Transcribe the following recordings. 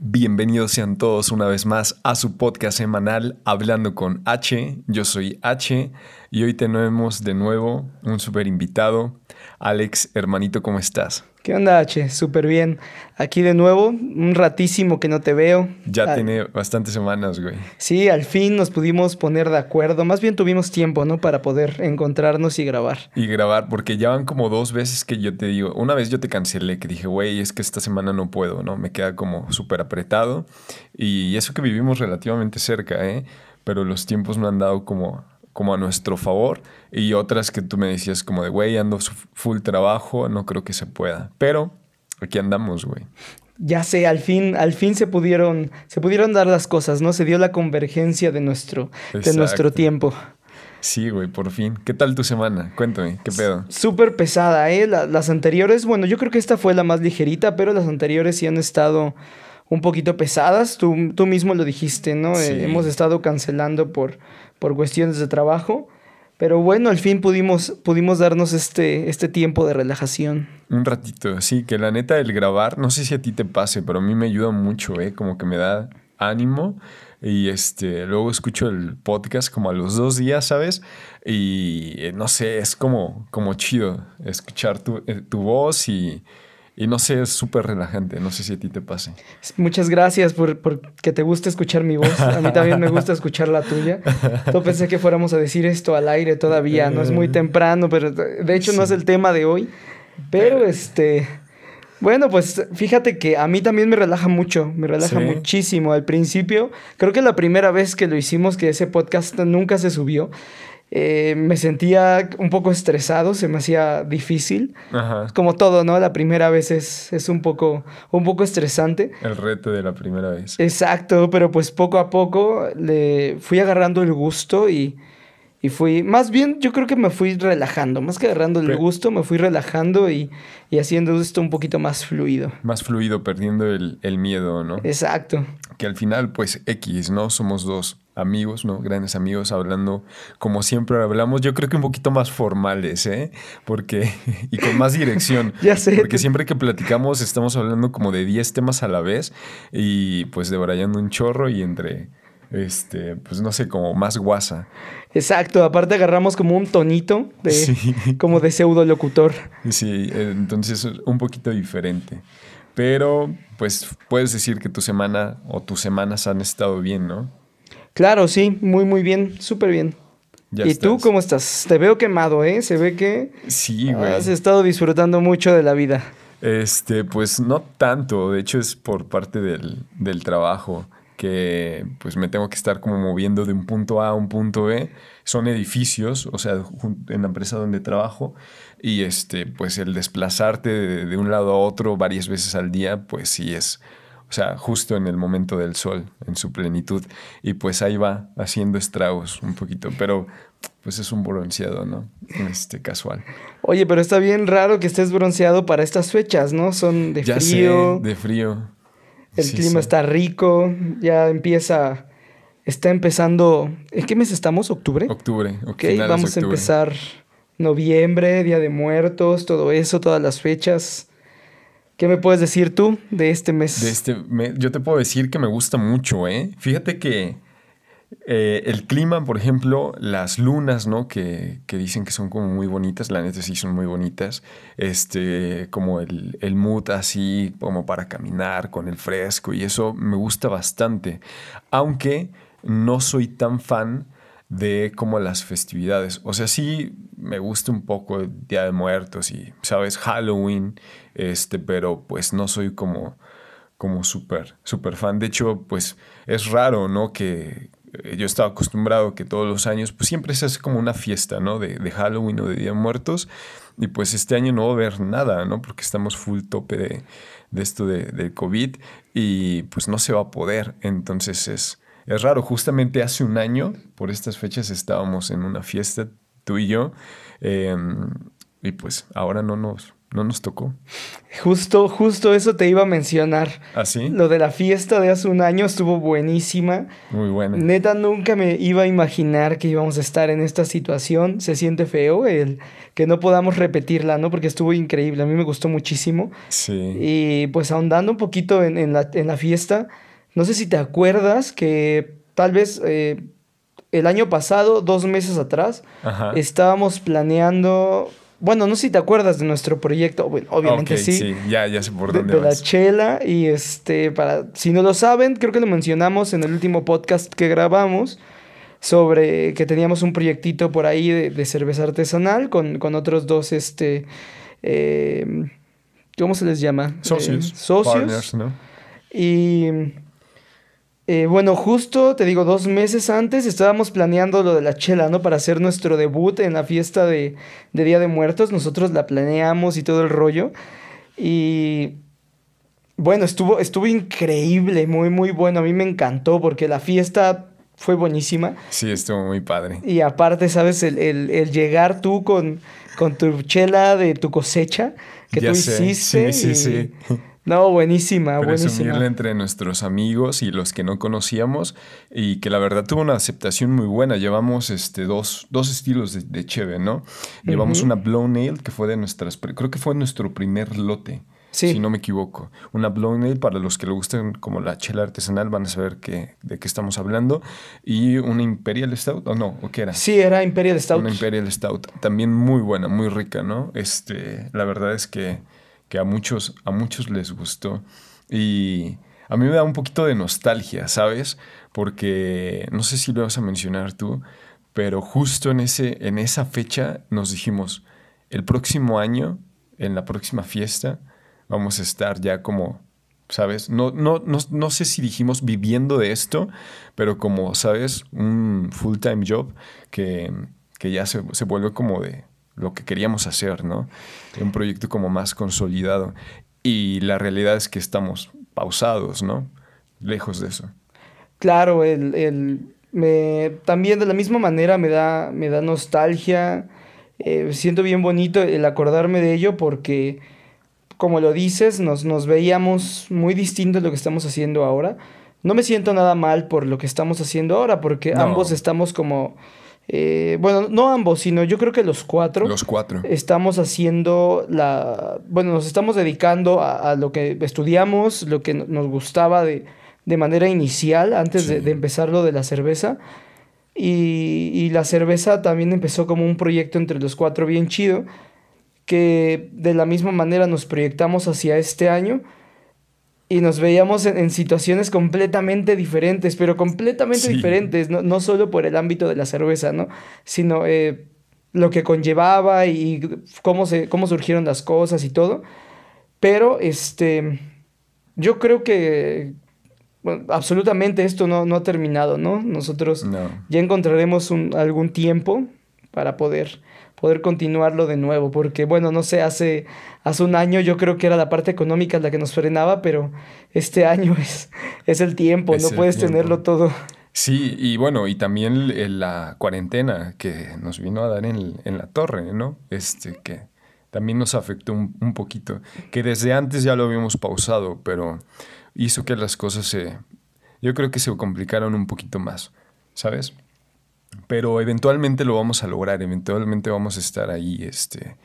Bienvenidos sean todos una vez más a su podcast semanal Hablando con H. Yo soy H y hoy tenemos de nuevo un super invitado. Alex, hermanito, ¿cómo estás? ¿Qué onda, H? Súper bien. Aquí de nuevo, un ratísimo que no te veo. Ya tiene bastantes semanas, güey. Sí, al fin nos pudimos poner de acuerdo. Más bien tuvimos tiempo, ¿no? Para poder encontrarnos y grabar. Y grabar, porque ya van como dos veces que yo te digo. Una vez yo te cancelé, que dije, güey, es que esta semana no puedo, ¿no? Me queda como súper apretado. Y eso que vivimos relativamente cerca, ¿eh? Pero los tiempos no han dado como, como a nuestro favor. Y otras que tú me decías como de, güey, ando full trabajo, no creo que se pueda. Pero aquí andamos, güey. Ya sé, al fin, al fin se pudieron, se pudieron dar las cosas, ¿no? Se dio la convergencia de nuestro, de nuestro tiempo. Sí, güey, por fin. ¿Qué tal tu semana? Cuéntame, ¿qué pedo? Súper pesada, ¿eh? La- las anteriores, bueno, yo creo que esta fue la más ligerita, pero las anteriores sí han estado un poquito pesadas. Tú, tú mismo lo dijiste, ¿no? Eh, hemos estado cancelando por, por cuestiones de trabajo. Pero bueno, al fin pudimos, pudimos darnos este, este tiempo de relajación. Un ratito, sí, que la neta el grabar, no sé si a ti te pase, pero a mí me ayuda mucho, ¿eh? Como que me da ánimo y este, luego escucho el podcast como a los dos días, ¿sabes? Y eh, no sé, es como, como chido escuchar tu, eh, tu voz y, y no sé, es súper relajante, no sé si a ti te pase. Muchas gracias por, por que te guste escuchar mi voz. A mí también me gusta escuchar la tuya. No pensé que fuéramos a decir esto al aire todavía. No es muy temprano, pero de hecho no es Sí. el tema de hoy. Pero este. Bueno, pues fíjate que a mí también me relaja mucho, me relaja Sí. muchísimo. Al principio, creo que la primera vez que lo hicimos, que ese podcast nunca se subió, eh, me sentía un poco estresado, se me hacía difícil. Ajá. Como todo, ¿no? La primera vez es, es un, poco, un poco estresante. El reto de la primera vez. Exacto, pero pues poco a poco le fui agarrando el gusto y, y fui, más bien yo creo que me fui relajando, más que agarrando el Pero- gusto, me fui relajando y, y haciendo esto un poquito más fluido. Más fluido, perdiendo el, el miedo, ¿no? Exacto. que al final, pues X, ¿no? Somos dos amigos, ¿no? Grandes amigos hablando como siempre hablamos. Yo creo que un poquito más formales, ¿eh? Porque, y con más dirección. Ya sé. Porque siempre que platicamos estamos hablando como de 10 temas a la vez y pues debrayando un chorro y entre, este, pues no sé, como más guasa. Exacto, aparte agarramos como un tonito de, Sí. como de pseudo locutor. Sí, entonces un poquito diferente. Pero, pues puedes decir que tu semana o tus semanas han estado bien, ¿no? Claro, sí, muy muy bien, súper bien. Ya ¿Y tú cómo estás? Te veo quemado, ¿eh? Se ve que Sí, güey. has estado disfrutando mucho de la vida. Este, pues no tanto, de hecho es por parte del, del trabajo que pues me tengo que estar como moviendo de un punto A a un punto B. Son edificios, o sea, en la empresa donde trabajo y este, pues el desplazarte de, de un lado a otro varias veces al día, pues sí es, o sea, justo en el momento del sol, en su plenitud. Y pues ahí va haciendo estragos un poquito, pero pues es un bronceado, ¿no? Este, casual. Oye, pero está bien raro que estés bronceado para estas fechas, ¿no? Son de ya frío, sé, de frío. el Sí, clima sí. está rico, ya empieza, está empezando, ¿en qué mes estamos? ¿Octubre? Octubre. Ok, vamos a empezar noviembre, Día de Muertos, todo eso, todas las fechas. ¿Qué me puedes decir tú de este mes? De este, yo te puedo decir que me gusta mucho, ¿eh? Fíjate que eh, el clima, por ejemplo, las lunas, ¿no? Que, que dicen que son como muy bonitas, la neta sí son muy bonitas. Este, como el, el mood así, como para caminar con el fresco y eso me gusta bastante. Aunque no soy tan fan de como las festividades. O sea, sí me gusta un poco el Día de Muertos y, ¿sabes? Halloween, este, pero pues no soy como como súper, súper fan. De hecho, pues es raro, ¿no? Que eh, yo estaba acostumbrado que todos los años, pues siempre se hace como una fiesta, ¿no? De, de Halloween o de Día de Muertos. Y pues este año no va a haber nada, ¿no? Porque estamos full tope de, de esto de, del COVID y pues no se va a poder. Entonces es, es raro. Justamente hace un año, por estas fechas, estábamos en una fiesta, tú y yo. eh, y pues ahora no nos, no nos tocó. Justo, justo eso te iba a mencionar. ¿Ah, sí? Lo de la fiesta de hace un año estuvo buenísima. Muy buena. Neta, nunca me iba a imaginar que íbamos a estar en esta situación. Se siente feo el que no podamos repetirla, ¿no? Porque estuvo increíble. A mí me gustó muchísimo. Sí. Y pues ahondando un poquito en, en, la, en la, fiesta, no sé si te acuerdas que tal vez eh, el año pasado, dos meses atrás, Ajá. estábamos planeando bueno, no sé si te acuerdas de nuestro proyecto, bueno, obviamente Ok, sí. sí, ya, ya sé por De, dónde de la vas. chela y este, para, si no lo saben, creo que lo mencionamos en el último podcast que grabamos sobre que teníamos un proyectito por ahí de, de cerveza artesanal con, con otros dos, este, eh, ¿cómo se les llama? Socios. Eh, socios. Partners, ¿no? Y eh, bueno, justo te digo, dos meses antes estábamos planeando lo de la chela, ¿no? Para hacer nuestro debut en la fiesta de, de Día de Muertos. Nosotros la planeamos y todo el rollo. Y bueno, estuvo, estuvo increíble, muy, muy bueno. A mí me encantó porque la fiesta fue buenísima. Sí, estuvo muy padre. Y aparte, ¿sabes? El, el, el llegar tú con, con tu chela de tu cosecha que Ya tú sé. hiciste. Sí, sí, y- sí. No, buenísima, Presumirla buenísima. entre nuestros amigos y los que no conocíamos y que la verdad tuvo una aceptación muy buena. Llevamos este, dos, dos estilos de, de cheve, ¿no? Llevamos una Blown Ale que fue de nuestras... Creo que fue nuestro primer lote, Sí. si no me equivoco. Una Blown Ale, para los que le gusten como la chela artesanal van a saber que, de qué estamos hablando. Y una Imperial Stout, ¿o no? ¿O qué era? Sí, era Imperial Stout. Una Imperial Stout, también muy buena, muy rica, ¿no? Este, la verdad es que, que a, muchos, a muchos les gustó. Y a mí me da un poquito de nostalgia, ¿sabes? Porque no sé si lo vas a mencionar tú, pero justo en, ese, en esa fecha nos dijimos, el próximo año, en la próxima fiesta, vamos a estar ya como ¿sabes? No, no, no, no sé si dijimos viviendo de esto, pero como, ¿sabes? Un full-time job que, que ya se, se vuelve como de lo que queríamos hacer, ¿no? Un proyecto como más consolidado. Y la realidad es que estamos pausados, ¿no? Lejos de eso. Claro, el, el- me, también de la misma manera me da, me da nostalgia. eh, siento bien bonito el acordarme de ello porque, como lo dices, nos, nos veíamos muy distintos de lo que estamos haciendo ahora. No me siento nada mal por lo que estamos haciendo ahora porque No. ambos estamos como... eh, bueno, no ambos, sino yo creo que los cuatro Los cuatro. estamos haciendo la... Bueno, nos estamos dedicando a, a lo que estudiamos, lo que no- nos gustaba de, de manera inicial, antes de empezar lo de la cerveza. Y, y la cerveza también empezó como un proyecto entre los cuatro bien chido, que de la misma manera nos proyectamos hacia este año y nos veíamos en, en situaciones completamente diferentes, pero completamente Sí. diferentes, no, no solo por el ámbito de la cerveza, ¿no? Sino eh, lo que conllevaba y cómo, se, cómo surgieron las cosas y todo. Pero, este, yo creo que bueno, absolutamente esto no, no ha terminado, ¿no? Nosotros No. ya encontraremos un- algún tiempo para poder, poder continuarlo de nuevo, porque bueno, no sé, hace, hace un año yo creo que era la parte económica la que nos frenaba, pero este año es, es el tiempo, Es no el puedes tiempo. tenerlo todo. Sí, y bueno, y también la cuarentena que nos vino a dar en, en la torre, ¿no? Este, que también nos afectó un, un poquito, que desde antes ya lo habíamos pausado, pero hizo que las cosas se, yo creo que se complicaron un poquito más, ¿sabes? Pero eventualmente lo vamos a lograr, eventualmente vamos a estar ahí, este,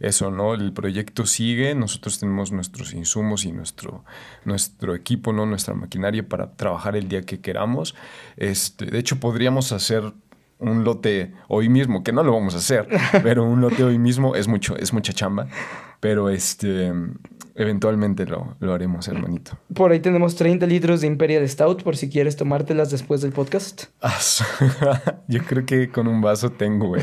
eso, ¿no? El proyecto sigue, nosotros tenemos nuestros insumos y nuestro, nuestro equipo, ¿no? Nuestra maquinaria para trabajar el día que queramos. Este, de hecho, podríamos hacer un lote hoy mismo, que no lo vamos a hacer, pero un lote hoy mismo es mucho, es mucha chamba, pero este, eventualmente lo, lo haremos, hermanito. Por ahí tenemos 30 litros de Imperial Stout por si quieres tomártelas después del podcast. Ah, Yo creo que con un vaso tengo, güey.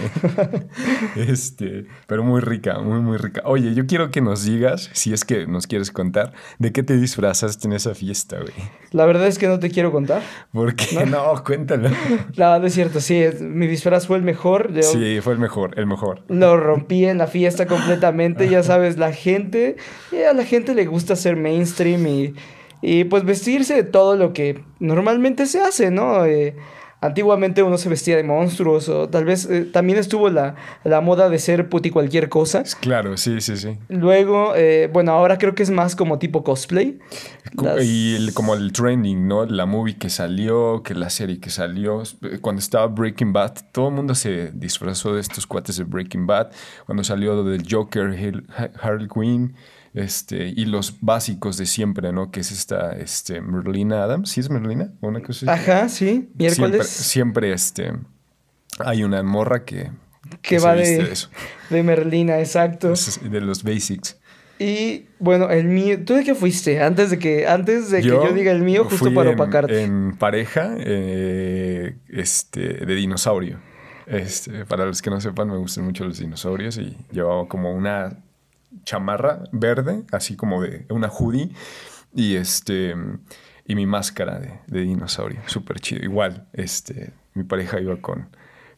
Este, pero muy rica, muy, muy rica. Oye, yo quiero que nos digas, si es que nos quieres contar, de qué te disfrazaste en esa fiesta, güey. La verdad es que no te quiero contar. Porque no, cuéntalo. La verdad es cierto, sí, mi disfraz fue el mejor. Yo Sí, fue el mejor, el mejor. Lo rompí en la fiesta completamente, ya sabes, la gente, eh, a la gente le gusta ser mainstream y, y pues vestirse de todo lo que normalmente se hace, ¿no? Eh, Antiguamente uno se vestía de monstruos o tal vez eh, también estuvo la, la, moda de ser puti cualquier cosa. Claro, sí, sí, sí. Luego, eh, bueno, ahora creo que es más como tipo cosplay. Y el, como el trending, ¿no? La movie que salió, que la serie que salió. Cuando estaba Breaking Bad, todo el mundo se disfrazó de estos cuates de Breaking Bad. Cuando salió del Joker, Harley Quinn. Este, y los básicos de siempre, ¿no? Que es esta este, Merlina Adams. ¿Sí es Merlina? ¿Una cosa Ajá, sí. Miércoles. Siempre, este, hay una morra que... Que, va de, de, Merlina, exacto. De los basics. Y bueno, el mío, ¿tú de qué fuiste? Antes de que, antes de yo que yo diga el mío, justo para opacarte. En pareja, eh, este, de dinosaurio. Este, para los que no sepan, me gustan mucho los dinosaurios y llevaba como una chamarra verde, así como de una hoodie, y este y mi máscara de, dinosaurio, súper chido. Igual, este, mi pareja iba con,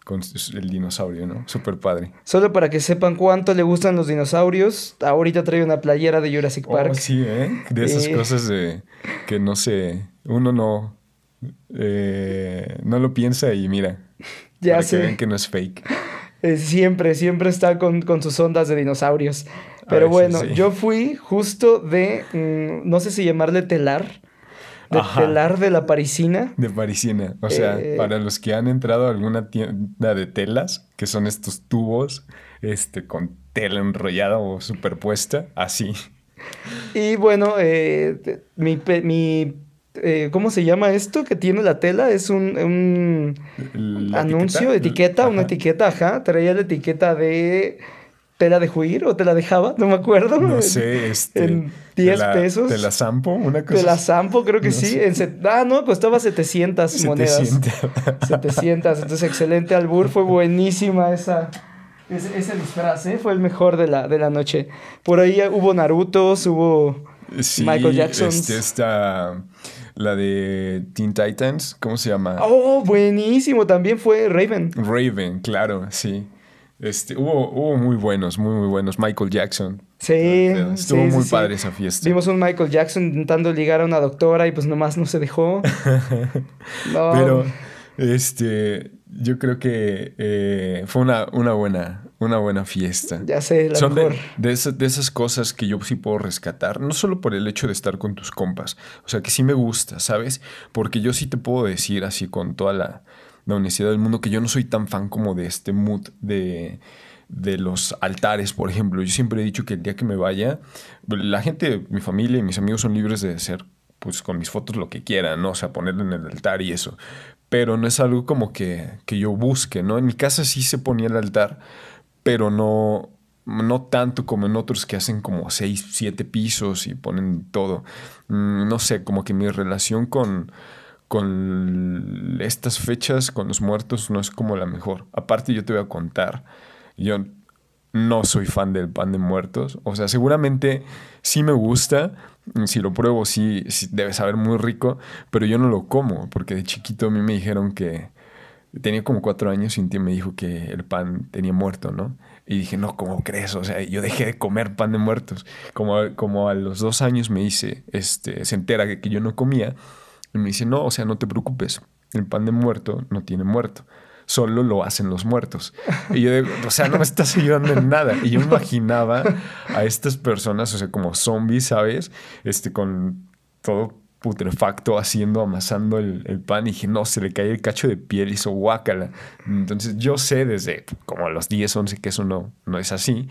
con el dinosaurio, ¿no? Súper padre. Solo para que sepan cuánto le gustan los dinosaurios, ahorita trae una playera de Jurassic oh, Park. sí, ¿eh? De esas eh. cosas de que no sé, uno no, eh, no lo piensa y mira. Ya para que ven que no es fake. Eh, siempre, siempre está con, con sus ondas de dinosaurios. Pero bueno, yo fui justo de, mm, no sé si llamarle telar, de telar de la parisina. De parisina. O sea, eh, para los que han entrado a alguna tienda de telas, que son estos tubos este, con tela enrollada o superpuesta, así. Y bueno, eh, mi, mi eh, ¿cómo se llama esto que tiene la tela? Es un, un anuncio, etiqueta, una etiqueta, ajá. Traía la etiqueta de tela de juir o tela de Java, no me acuerdo. No sé, este. En 10 pesos. ¿De la Sampo? Una cosa. De la Sampo, creo que sí. En ah, no, costaba 700, monedas. 700. Entonces, excelente albur. Fue buenísima esa. Ese, disfraz, ¿eh? Fue el mejor de la, de la noche. Por ahí hubo Narutos, hubo Michael Jackson. Este, esta, la de Teen Titans, ¿cómo se llama? Oh, buenísimo. También fue Raven. Raven, claro, sí. Este, hubo, muy buenos, muy, muy buenos. Michael Jackson. Sí. Estuvo muy padre esa fiesta. Vimos un Michael Jackson intentando ligar a una doctora y pues nomás no se dejó. Pero, este, yo creo que eh, fue una, una, buena, una buena fiesta. Ya sé, la Son De, de, esas, de esas cosas que yo sí puedo rescatar, no solo por el hecho de estar con tus compas, o sea, que sí me gusta, ¿sabes? Porque yo sí te puedo decir así con toda la la Universidad del Mundo, que yo no soy tan fan como de este mood de, de los altares, por ejemplo. Yo siempre he dicho que el día que me vaya, la gente, mi familia y mis amigos son libres de hacer pues con mis fotos lo que quieran, ¿no? O sea, ponerlo en el altar y eso. Pero no es algo como que, que yo busque, ¿no? En mi casa sí se ponía el altar, pero no, no tanto como en otros que hacen como seis, siete pisos y ponen todo. Mm, no sé, como que mi relación con, con estas fechas, con los muertos, no es como la mejor. Aparte, yo te voy a contar, yo no soy fan del pan de muertos. O sea, seguramente sí me gusta, si lo pruebo sí, debe saber muy rico, pero yo no lo como, porque de chiquito a mí me dijeron que tenía como cuatro años y un tío me dijo que el pan tenía muerto, ¿no? Y dije, no, ¿cómo crees? O sea, yo dejé de comer pan de muertos. Como, como a los dos años me hice, este, se entera que, que yo no comía y me dice, no, o sea, no te preocupes, el pan de muerto no tiene muerto, solo lo hacen los muertos. Y yo digo, o sea, no me estás ayudando en nada. Y yo imaginaba a estas personas, o sea, como zombies, ¿sabes? Este, con todo putrefacto haciendo, amasando el, pan y dije, no, se le cae el cacho de piel y hizo guácala. Entonces yo sé desde como a los 10, 11 que eso no, no es así,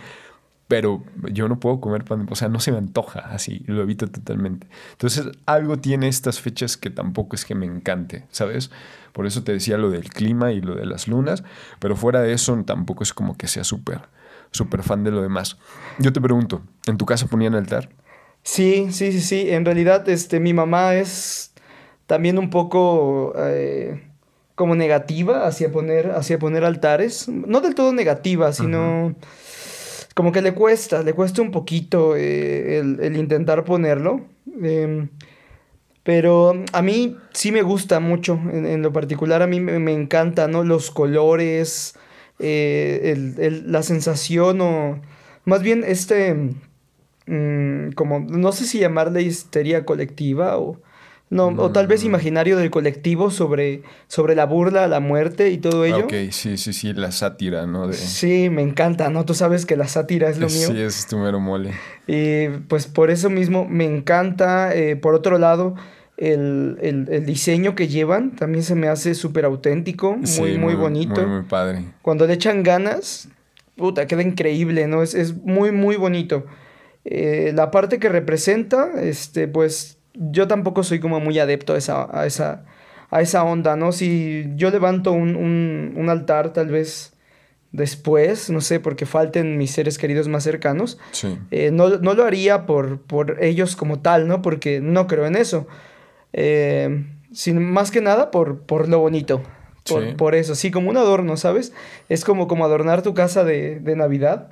pero yo no puedo comer pan, o sea, no se me antoja así, lo evito totalmente. Entonces, algo tiene estas fechas que tampoco es que me encante, ¿sabes? Por eso te decía lo del clima y lo de las lunas, pero fuera de eso tampoco es como que sea súper, súper fan de lo demás. Yo te pregunto, ¿en tu casa ponían altar? Sí, sí, sí, sí. En realidad, este, mi mamá es también un poco... Eh, como negativa hacia poner, hacia poner altares. No del todo negativa, sino como que le cuesta, le cuesta un poquito eh, el, intentar ponerlo. Em, pero a mí sí me gusta mucho, en, lo particular a mí me, encanta, ¿no? Los colores, eh, la sensación o más bien este, mm, como, no sé si llamarle histeria colectiva o No, o tal vez Mm. imaginario del colectivo sobre, sobre la burla, la muerte y todo ello. Ok, sí, sí, sí, la sátira, ¿no? De, Sí, me encanta, ¿no? Tú sabes que la sátira es lo mío. Sí, es tu mero mole. Y pues por eso mismo me encanta. eh, por otro lado, el, el- el diseño que llevan también se me hace súper auténtico, muy, Sí, muy, bonito. Muy, muy padre. Cuando le echan ganas, puta, queda increíble, ¿no? Es, es muy, muy bonito. Eh, la parte que representa, este, pues yo tampoco soy como muy adepto a esa, a esa, a esa onda, ¿no? Si yo levanto un, un, un altar tal vez después, no sé, porque falten mis seres queridos más cercanos, Sí. eh, no, no lo haría por, por ellos como tal, ¿no? Porque no creo en eso. Eh, sin, más que nada por, por lo bonito. Por, Sí. por eso, sí, como un adorno, ¿sabes? Es como, como adornar tu casa de, de Navidad.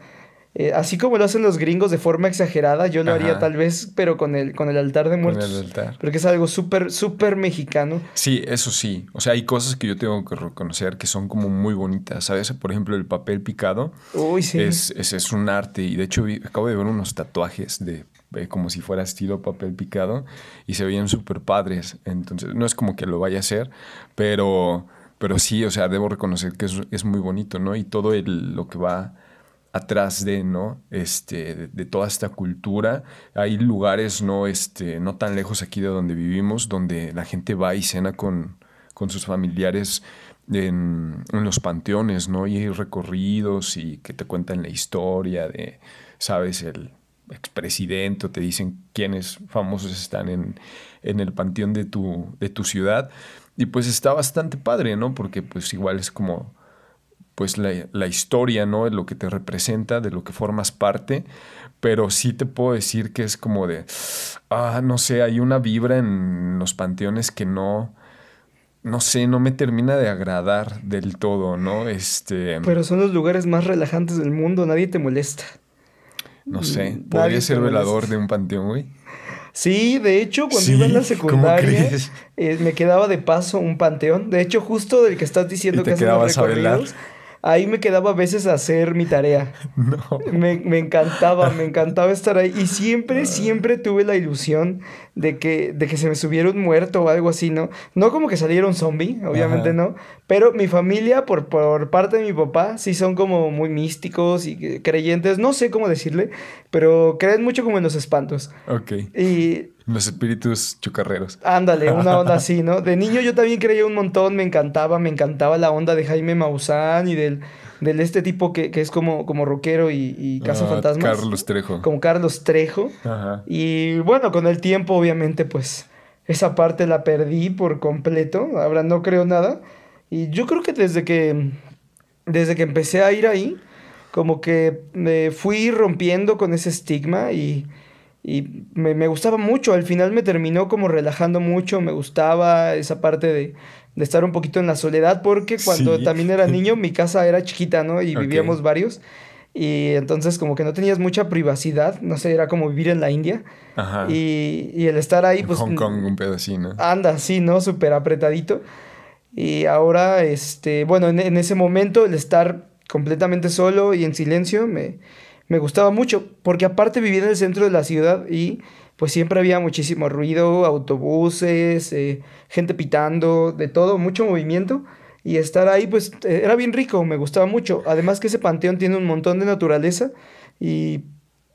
Eh, así como lo hacen los gringos de forma exagerada, yo lo haría tal vez, pero con el, con el altar de Con muertos. el altar. Porque es algo súper, súper mexicano. Sí, eso sí. O sea, hay cosas que yo tengo que reconocer que son como muy bonitas. ¿Sabes? Por ejemplo, el papel picado Uy, sí. es, es, es un arte. Y de hecho, vi- acabo de ver unos tatuajes de eh, como si fuera estilo papel picado y se veían súper padres. Entonces, no es como que lo vaya a hacer, pero, pero sí, o sea, debo reconocer que es, es muy bonito, ¿no? Y todo el- lo que va atrás de, ¿no? Este, de, toda esta cultura. Hay lugares, ¿no? Este, no tan lejos aquí de donde vivimos, donde la gente va y cena con, con sus familiares en, en los panteones, ¿no? Y hay recorridos y que te cuentan la historia de, ¿sabes? El expresidente, te dicen quiénes famosos están en, en el panteón de tu, de tu ciudad. Y pues está bastante padre, ¿no? Porque pues igual es como pues la, la historia, ¿no? De lo que te representa, de lo que formas parte, pero sí te puedo decir que es como de, ah, no sé, hay una vibra en los panteones que no, no sé, no me termina de agradar del todo, ¿no? Este, Pero son los lugares más relajantes del mundo, nadie te molesta. no sé, nadie podría ser velador de un panteón, güey. Sí, de hecho, cuando Sí, iba en la ¿cómo secundaria, eh, me quedaba de paso un panteón. De hecho, justo del que estás diciendo ¿Y te que hacen los quedabas a velar? Ahí me quedaba a veces a hacer mi tarea. No. Me, me encantaba, me encantaba estar ahí. Y siempre, siempre tuve la ilusión de que, de que se me subiera un muerto o algo así, ¿no? No como que saliera un zombie, obviamente Ajá. no. Pero mi familia, por, por parte de mi papá, sí son como muy místicos y creyentes. No sé cómo decirle, pero creen mucho como en los espantos. Ok. Y Los espíritus chocarreros. Ándale, una onda así, ¿no? De niño yo también creía un montón, me encantaba, me encantaba la onda de Jaime Maussan y del, del este tipo que, que es como, como rockero y, y caza Ah, fantasmas. Carlos Trejo. Como Carlos Trejo. Ajá. Y bueno, con el tiempo, obviamente, pues esa parte la perdí por completo. Ahora no creo nada. Y yo creo que desde que, desde que empecé a ir ahí, como que me fui rompiendo con ese estigma y, y me, me gustaba mucho. Al final me terminó como relajando mucho. Me gustaba esa parte de, de estar un poquito en la soledad, porque cuando Sí. también era niño, mi casa era chiquita, ¿no? Y vivíamos varios. Y entonces como que no tenías mucha privacidad, no sé, era como vivir en la India. Ajá. Y, y el estar ahí, En pues... Hong Kong, un pedo así, ¿no? Anda, sí, ¿no? Súper apretadito. Y ahora, este, bueno, en, en ese momento el estar completamente solo y en silencio me, me gustaba mucho, porque aparte vivía en el centro de la ciudad y pues siempre había muchísimo ruido, autobuses, eh, gente pitando, de todo, mucho movimiento. Y estar ahí, pues eh, era bien rico, me gustaba mucho. Además que ese panteón tiene un montón de naturaleza y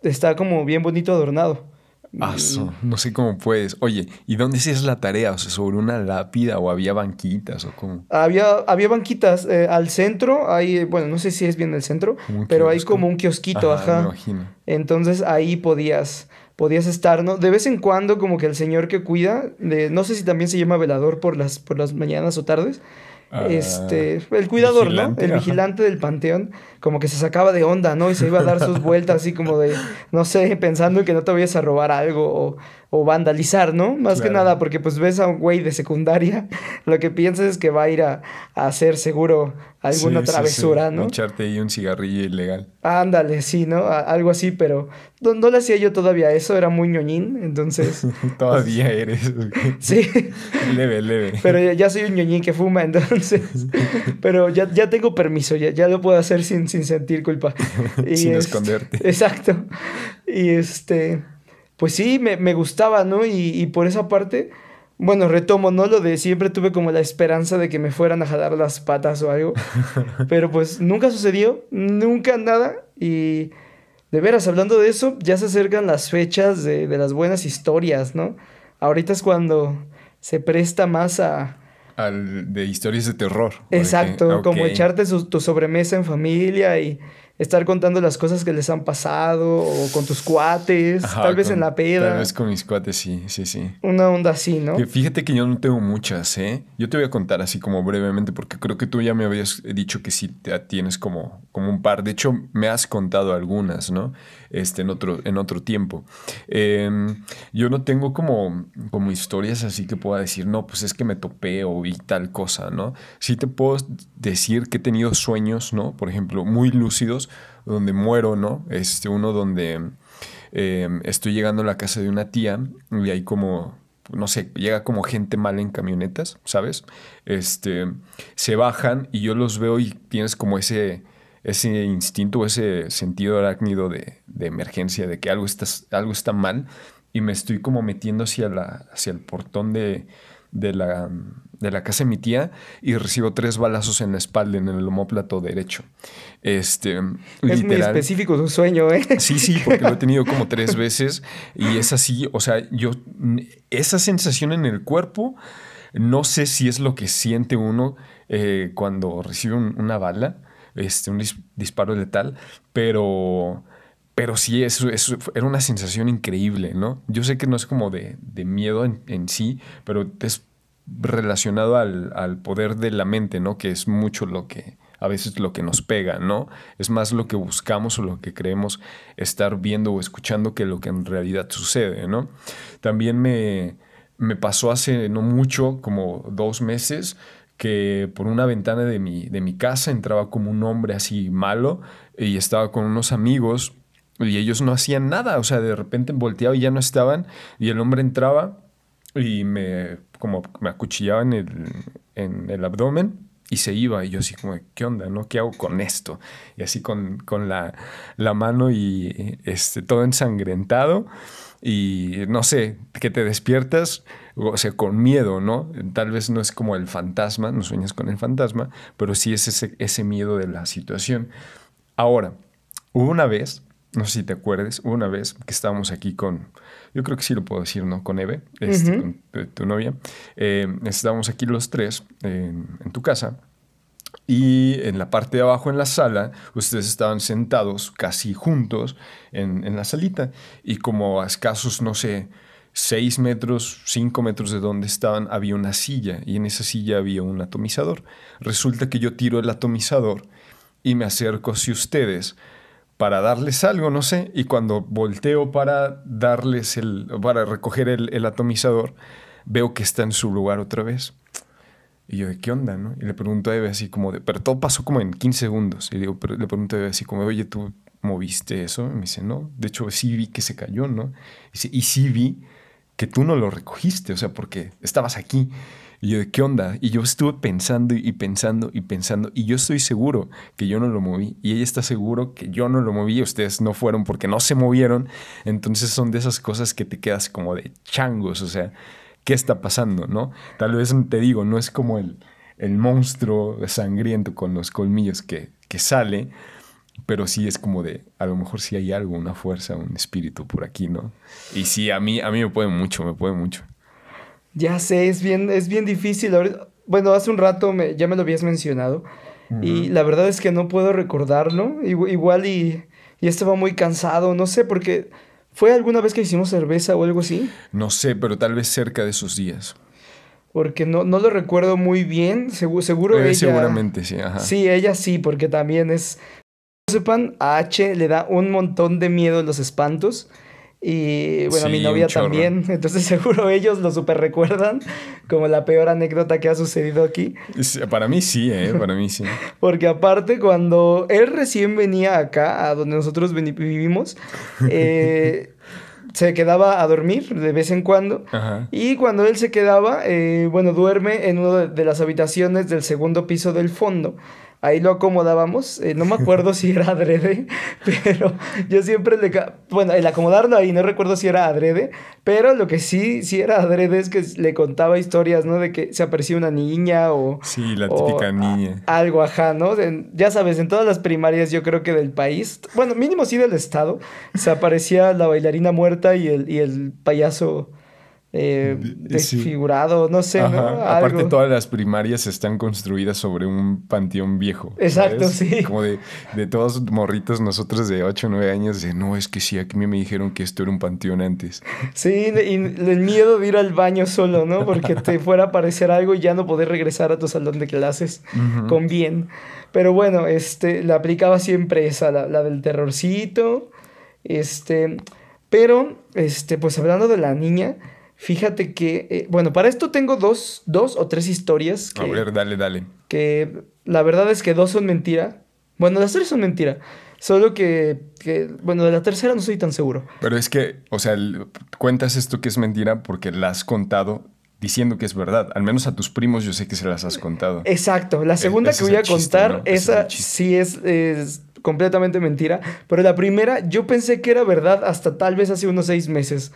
está como bien bonito adornado. Ah, su- no sé cómo puedes. Oye, ¿y dónde hacías la tarea? O sea, ¿sobre una lápida o había banquitas o cómo? Había, había banquitas eh, al centro, hay, bueno, no sé si es bien el centro, pero hay como un kiosquito, Ajá, ajá. me imagino. Entonces ahí podías, podías estar, ¿no? De vez en cuando como que el señor que cuida, de, no sé si también se llama velador por las, por las mañanas o tardes, Ah, este, el cuidador, vigilante, ¿no? El ajá. vigilante del panteón, como que se sacaba de onda, ¿no? Y se iba a dar sus vueltas así como de, no sé, pensando en que no te vayas a robar algo o, o vandalizar, ¿no? Más que nada, porque pues ves a un güey de secundaria, lo que piensas es que va a ir a, a hacer seguro alguna Sí, sí, sí. travesura, ¿no? Echarte ahí un cigarrillo ilegal. Ándale, sí, ¿no? A- algo así, pero no, no le hacía yo todavía eso, era muy ñoñín, entonces, Todavía eres. sí. leve, leve. Pero ya, ya soy un ñoñín que fuma, entonces. Pero ya, ya tengo permiso, ya, ya lo puedo hacer sin, sin sentir culpa. Y Sin es- esconderte. Exacto. Y este. Pues sí, me, me gustaba, ¿no? Y, y por esa parte, bueno, retomo, ¿no? Lo de siempre tuve como la esperanza de que me fueran a jalar las patas o algo. pero pues nunca sucedió, nunca nada. Y de veras, hablando de eso, ya se acercan las fechas de, de las buenas historias, ¿no? Ahorita es cuando se presta más a... Al, de historias de terror. Exacto, como echarte tu sobremesa en familia y estar contando las cosas que les han pasado o con tus cuates, tal vez en la peda. Tal vez con mis cuates, sí, sí, sí. Una onda así, ¿no? Fíjate que yo no tengo muchas, ¿eh? Yo te voy a contar así como brevemente porque creo que tú ya me habías dicho que sí tienes como, como un par. De hecho, me has contado algunas, ¿no? Este, en otro, en otro tiempo. Em, yo no tengo como, como historias así que pueda decir, no, pues es que me topé o vi tal cosa, ¿no? Sí te puedo decir que he tenido sueños, ¿no? Por ejemplo, muy lúcidos donde muero, ¿no? Este, uno donde eh, estoy llegando a la casa de una tía y hay como, no sé, llega como gente mala en camionetas, ¿sabes? Este, se bajan y yo los veo y tienes como ese, ese instinto, ese sentido arácnido de, emergencia, de que algo está, algo está mal y me estoy como metiendo hacia, la, hacia el portón de, de la, de la casa de mi tía y recibo tres balazos en la espalda, en el homóplato derecho. Este, es muy específico tu sueño, ¿eh? Sí, sí, porque lo he tenido como tres veces y es así, o sea, yo, esa sensación en el cuerpo, no sé si es lo que siente uno eh, cuando recibe una bala, este, un disparo letal, pero pero sí, eso, eso, era una sensación increíble, ¿no? Yo sé que no es como de, miedo en, sí, pero es relacionado al, poder de la mente, ¿no? Que es mucho lo que, a veces lo que nos pega, ¿no? Es más lo que buscamos o lo que creemos estar viendo o escuchando que lo que en realidad sucede, ¿no? También me, me pasó hace no mucho, como dos meses, que por una ventana de mi, de mi casa entraba como un hombre así malo y estaba con unos amigos y ellos no hacían nada, o sea, de repente volteaba y ya no estaban, y el hombre entraba y me, como me acuchillaba en el, el abdomen y se iba. Y yo así como, ¿qué onda? ¿No? ¿Qué hago con esto? Y así con, con la, la, mano y este, todo ensangrentado. Y no sé, que te despiertas, o sea, con miedo, ¿no? Tal vez no es como el fantasma, no sueñas con el fantasma, pero sí es ese, ese miedo de la situación. Ahora, hubo una vez no sé si te acuerdes, una vez que estábamos aquí con, yo creo que sí lo puedo decir, ¿no? Con Eve, este, con tu, novia. Eh, estábamos aquí los tres en, tu casa y en la parte de abajo en la sala ustedes estaban sentados casi juntos en, en la salita y como a escasos, no sé, seis metros, cinco metros de donde estaban había una silla y en esa silla había un atomizador. Resulta que yo tiro el atomizador y me acerco hacia ustedes para darles algo, no sé, y cuando volteo para darles el, para recoger el, atomizador, veo que está en su lugar otra vez. Y yo, ¿de qué onda, no? Y le pregunto a Eve así como de, pero todo pasó como en 15 segundos. Y digo, pero le pregunto a Eve así como, oye, ¿tú moviste eso? Y me dice, no, de hecho sí vi que se cayó, ¿no? Y, dice, y sí vi que tú no lo recogiste, o sea, porque estabas aquí. Y yo, ¿qué onda? Y yo estuve pensando y pensando y pensando, y yo estoy seguro que yo no lo moví, y ella está seguro que yo no lo moví, ustedes no fueron porque no se movieron. Entonces son de esas cosas que te quedas como de changos, o sea, ¿qué está pasando, no? Tal vez te digo, no es como el, el monstruo sangriento con los colmillos que, que sale, pero sí es como de, a lo mejor sí hay algo, una fuerza, un espíritu por aquí, ¿no? Y sí, a mí, a mí me puede mucho, me puede mucho. Ya sé, es bien, es bien difícil. Bueno, hace un rato me, ya me lo habías mencionado. Y la verdad es que no puedo recordarlo. Igual y, y estaba muy cansado. No sé, porque ¿fue alguna vez que hicimos cerveza o algo así? No sé, pero tal vez cerca de esos días. Porque no, no lo recuerdo muy bien. Seguro, seguro eh, ella. Seguramente sí, ajá. Sí, ella sí, porque también es. No sepan, a H le da un montón de miedo los espantos. Y bueno, mi novia también, entonces seguro ellos lo super recuerdan como la peor anécdota que ha sucedido aquí. Para mí sí, ¿eh? Para mí sí. Porque aparte cuando él recién venía acá, a donde nosotros vivimos, eh, se quedaba a dormir de vez en cuando. Y cuando él se quedaba, eh, bueno, duerme en una de las habitaciones del segundo piso del fondo ahí lo acomodábamos. Eh, no me acuerdo si era adrede, pero yo siempre le... Bueno, el acomodarlo ahí, no recuerdo si era adrede, pero lo que sí, sí era adrede es que le contaba historias, ¿no? De que se aparecía una niña o... Sí, la típica niña. algo, ajá, ¿no? ya sabes, en todas las primarias yo creo que del país, bueno, mínimo sí del estado, se aparecía la bailarina muerta y el, y el payaso eh, desfigurado, no sé, ¿no? Aparte todas las primarias están construidas sobre un panteón viejo. Exacto, sí. Como de, de, todos morritos, nosotros de 8 o 9 años, de no, es que sí, a mí me dijeron que esto era un panteón antes. Sí, y el miedo de ir al baño solo, ¿no? Porque te fuera a aparecer algo y ya no poder regresar a tu salón de clases con bien. Pero bueno, este, la aplicaba siempre esa, la, la del terrorcito. Este, pero, este, pues hablando de la niña, Fíjate que, eh, bueno, para esto tengo dos, dos o tres historias. Que, a ver, dale, dale. Que la verdad es que dos son mentira. Bueno, las tres son mentira. Solo que, que, bueno, de la tercera no soy tan seguro. Pero es que, o sea, cuentas esto que es mentira porque la has contado diciendo que es verdad. Al menos a tus primos yo sé que se las has contado. Exacto. La segunda que voy a contar, esa sí es, es completamente mentira. Pero la primera, yo pensé que era verdad hasta tal vez hace unos seis meses.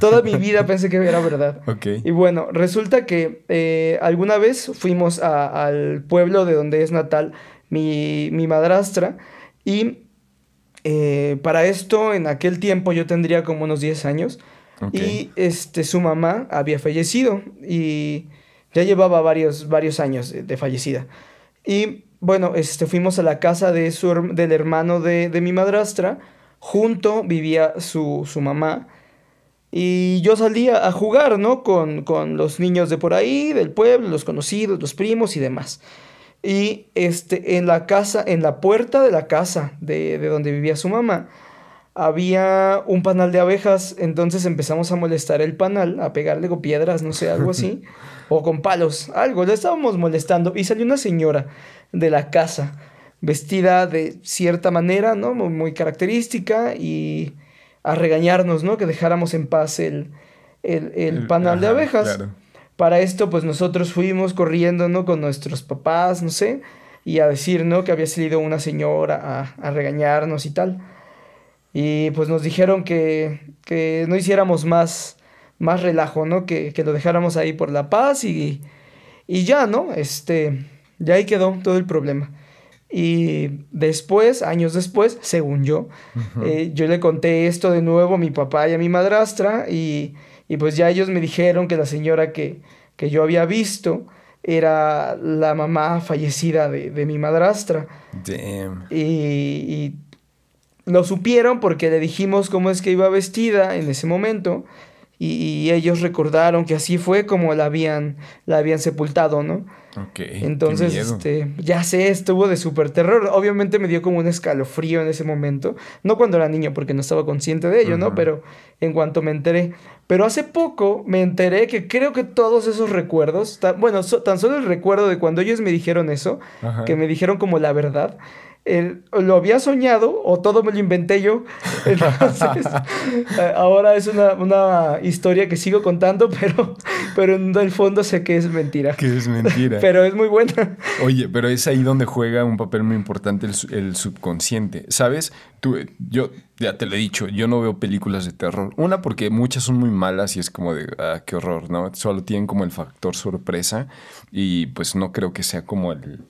Toda mi vida pensé que era verdad. Y bueno, resulta que eh, alguna vez fuimos al pueblo de donde es natal mi, madrastra y eh, para esto en aquel tiempo yo tendría como unos 10 años y este, su mamá había fallecido y ya llevaba varios, varios años de fallecida. Y bueno, este, fuimos a la casa de su, del hermano de, mi madrastra. Junto vivía su, mamá. Y yo salía a jugar, ¿no? Con, los niños de por ahí, del pueblo, los conocidos, los primos y demás. Y este, en la casa, en la puerta de la casa de, de donde vivía su mamá, había un panal de abejas. Entonces empezamos a molestar el panal, a pegarle con piedras, no sé, algo así. o con palos, algo. Le estábamos molestando. Y salió una señora de la casa, vestida de cierta manera, ¿no? Muy, característica y a regañarnos, ¿no? Que dejáramos en paz el, el, panal de abejas. Para esto, pues nosotros fuimos corriendo, ¿no? Con nuestros papás, no sé, y a decir, ¿no? Que había salido una señora a, regañarnos y tal. Y pues nos dijeron que, que no hiciéramos más, más relajo, ¿no? Que, que, lo dejáramos ahí por la paz y, y ya, ¿no? Este, ya ahí quedó todo el problema. Y después, años después, según yo, eh, yo le conté esto de nuevo a mi papá y a mi madrastra y, pues ya ellos me dijeron que la señora que, que yo había visto era la mamá fallecida de, mi madrastra. Damn. Y, y, lo supieron porque le dijimos cómo es que iba vestida en ese momento y, ellos recordaron que así fue como la habían, la habían sepultado, ¿no? Ok. Entonces, este, ya sé, estuvo de súper terror. Obviamente me dio como un escalofrío en ese momento. No cuando era niño, porque no estaba consciente de ello, ¿no? Pero en cuanto me enteré. Pero hace poco me enteré que creo que todos esos recuerdos, bueno, tan solo el recuerdo de cuando ellos me dijeron eso, que me dijeron como la verdad, lo había soñado o todo me lo inventé yo. Entonces, eh, ahora es una, historia que sigo contando, pero, pero en el fondo sé que es mentira. Que es mentira. pero es muy buena. Oye, pero es ahí donde juega un papel muy importante el, subconsciente. ¿Sabes? Tú, yo ya te lo he dicho, yo no veo películas de terror. Una, porque muchas son muy malas y es como de, ah, qué horror, ¿no? Solo tienen como el factor sorpresa y pues no creo que sea como el